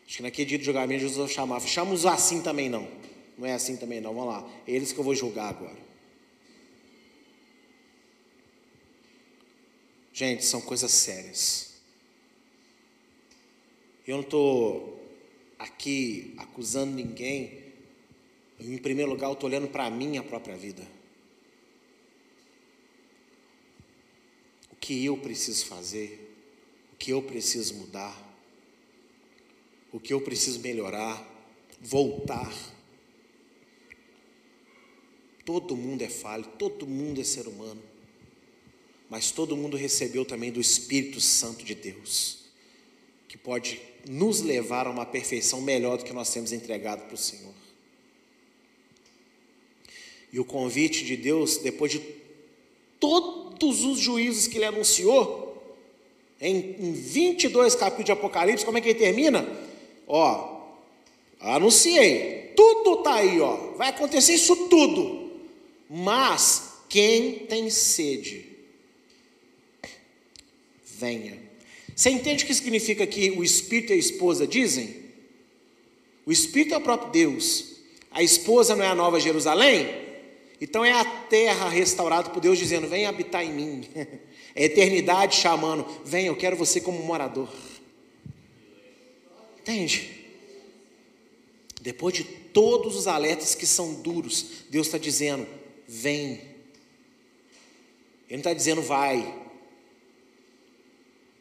Acho que naquele dia de julgamento Jesus chamar, chama os assim também não. Não é assim também não, vamos lá. É eles que eu vou julgar agora. Gente, são coisas sérias. Eu não estou aqui acusando ninguém. Eu, em primeiro lugar, eu estou olhando para a minha própria vida. O que eu preciso fazer, o que eu preciso mudar, o que eu preciso melhorar, voltar. Todo mundo é falho, todo mundo é ser humano mas todo mundo recebeu também do Espírito Santo de Deus, que pode nos levar a uma perfeição melhor do que nós temos entregado para o Senhor. E o convite de Deus, depois de todos os juízos que ele anunciou, em, em 22 capítulos de Apocalipse, como é que ele termina? Ó, anunciei, tudo está aí, ó, vai acontecer isso tudo, mas quem tem sede, venha. Você entende o que significa que o Espírito e a esposa dizem? O Espírito é o próprio Deus. A esposa não é a nova Jerusalém? Então é a terra restaurada por Deus dizendo: Vem habitar em mim. É a eternidade chamando: Vem, eu quero você como morador. Entende? Depois de todos os alertas que são duros, Deus está dizendo: Vem. Ele não está dizendo vai.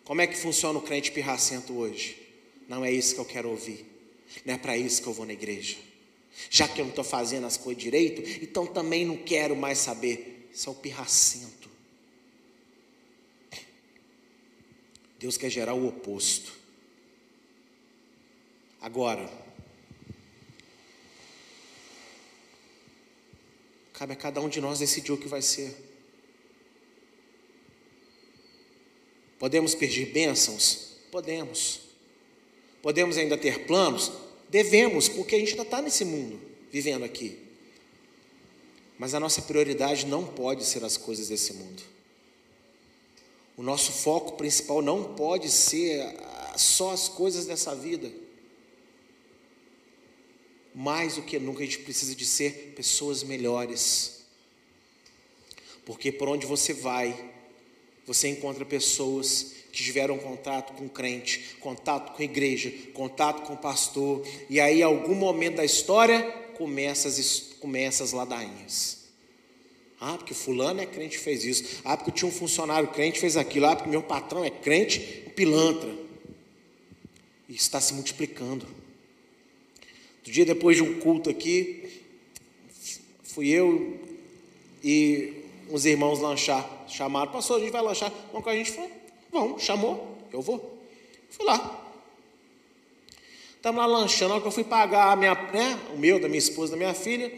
Como é que funciona o crente pirracento hoje? Não é isso que eu quero ouvir. Não é para isso que eu vou na igreja. Já que eu não estou fazendo as coisas direito, então também não quero mais saber. Isso é o pirracento. Deus quer gerar o oposto. Agora, cabe a cada um de nós decidir o que vai ser. Podemos pedir bênçãos? Podemos. Podemos ainda ter planos? Devemos, porque a gente ainda está nesse mundo, vivendo aqui. Mas a nossa prioridade não pode ser as coisas desse mundo. O nosso foco principal não pode ser só as coisas dessa vida. Mais do que nunca a gente precisa de ser pessoas melhores. Porque por onde você vai, você encontra pessoas que tiveram contato com crente, contato com igreja, contato com pastor, e aí, em algum momento da história, começa as, começa as ladainhas. Ah, porque fulano é crente fez isso. Ah, porque tinha um funcionário crente fez aquilo. Ah, porque meu patrão é crente, pilantra. E está se multiplicando. Do dia depois de um culto aqui, fui eu e uns irmãos lanchar. Chamaram, pastor, a gente vai lanchar. Vamos com a gente foi. Vamos, chamou, eu vou. Fui lá. Estamos lá lanchando, na hora que eu fui pagar minha, né, o meu, da minha esposa, da minha filha,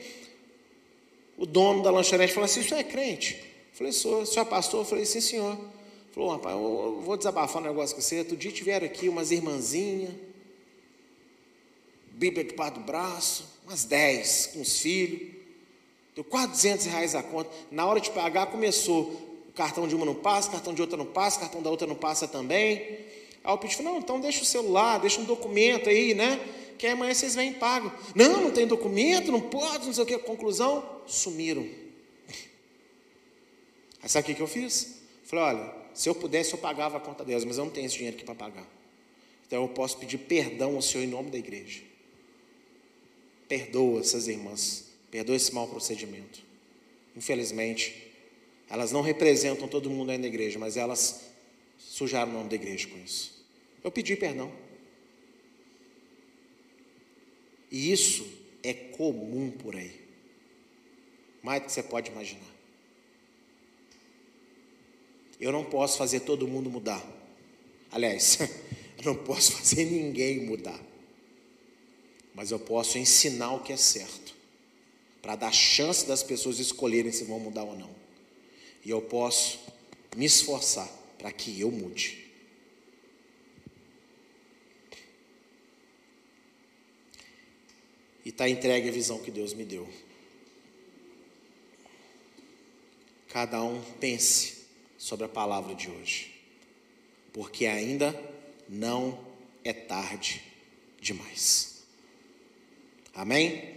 o dono da lanchonete falou assim: Isso é crente? Eu falei: Sou, o senhor é pastor? Eu falei: Sim, senhor. Falou: Rapaz, eu vou desabafar um negócio com você. Outro dia tiveram aqui umas irmãzinhas, Bíblia debaixo do braço, umas dez, com os filhos. Deu quase 200 reais a conta. Na hora de pagar, começou. Cartão de uma não passa, cartão de outra não passa, cartão da outra não passa também. Aí o Pete falou: Não, então deixa o celular, deixa um documento aí, né? Que amanhã vocês vêm e pagam. Não, não tem documento, não pode, não sei o que. Conclusão: sumiram. Aí sabe o que eu fiz? Falei: Olha, se eu pudesse, eu pagava a conta delas, mas eu não tenho esse dinheiro aqui para pagar. Então eu posso pedir perdão ao Senhor em nome da igreja. Perdoa essas irmãs Perdoa esse mau procedimento. Infelizmente, elas não representam todo mundo aí na igreja, mas elas sujaram o nome da igreja com isso. Eu pedi perdão. E isso é comum por aí. Mais do que você pode imaginar. Eu não posso fazer todo mundo mudar. Aliás, eu não posso fazer ninguém mudar. Mas eu posso ensinar o que é certo para dar chance das pessoas escolherem se vão mudar ou não. E eu posso me esforçar para que eu mude. E está entregue a visão que Deus me deu. Cada um pense sobre a palavra de hoje, porque ainda não é tarde demais. Amém?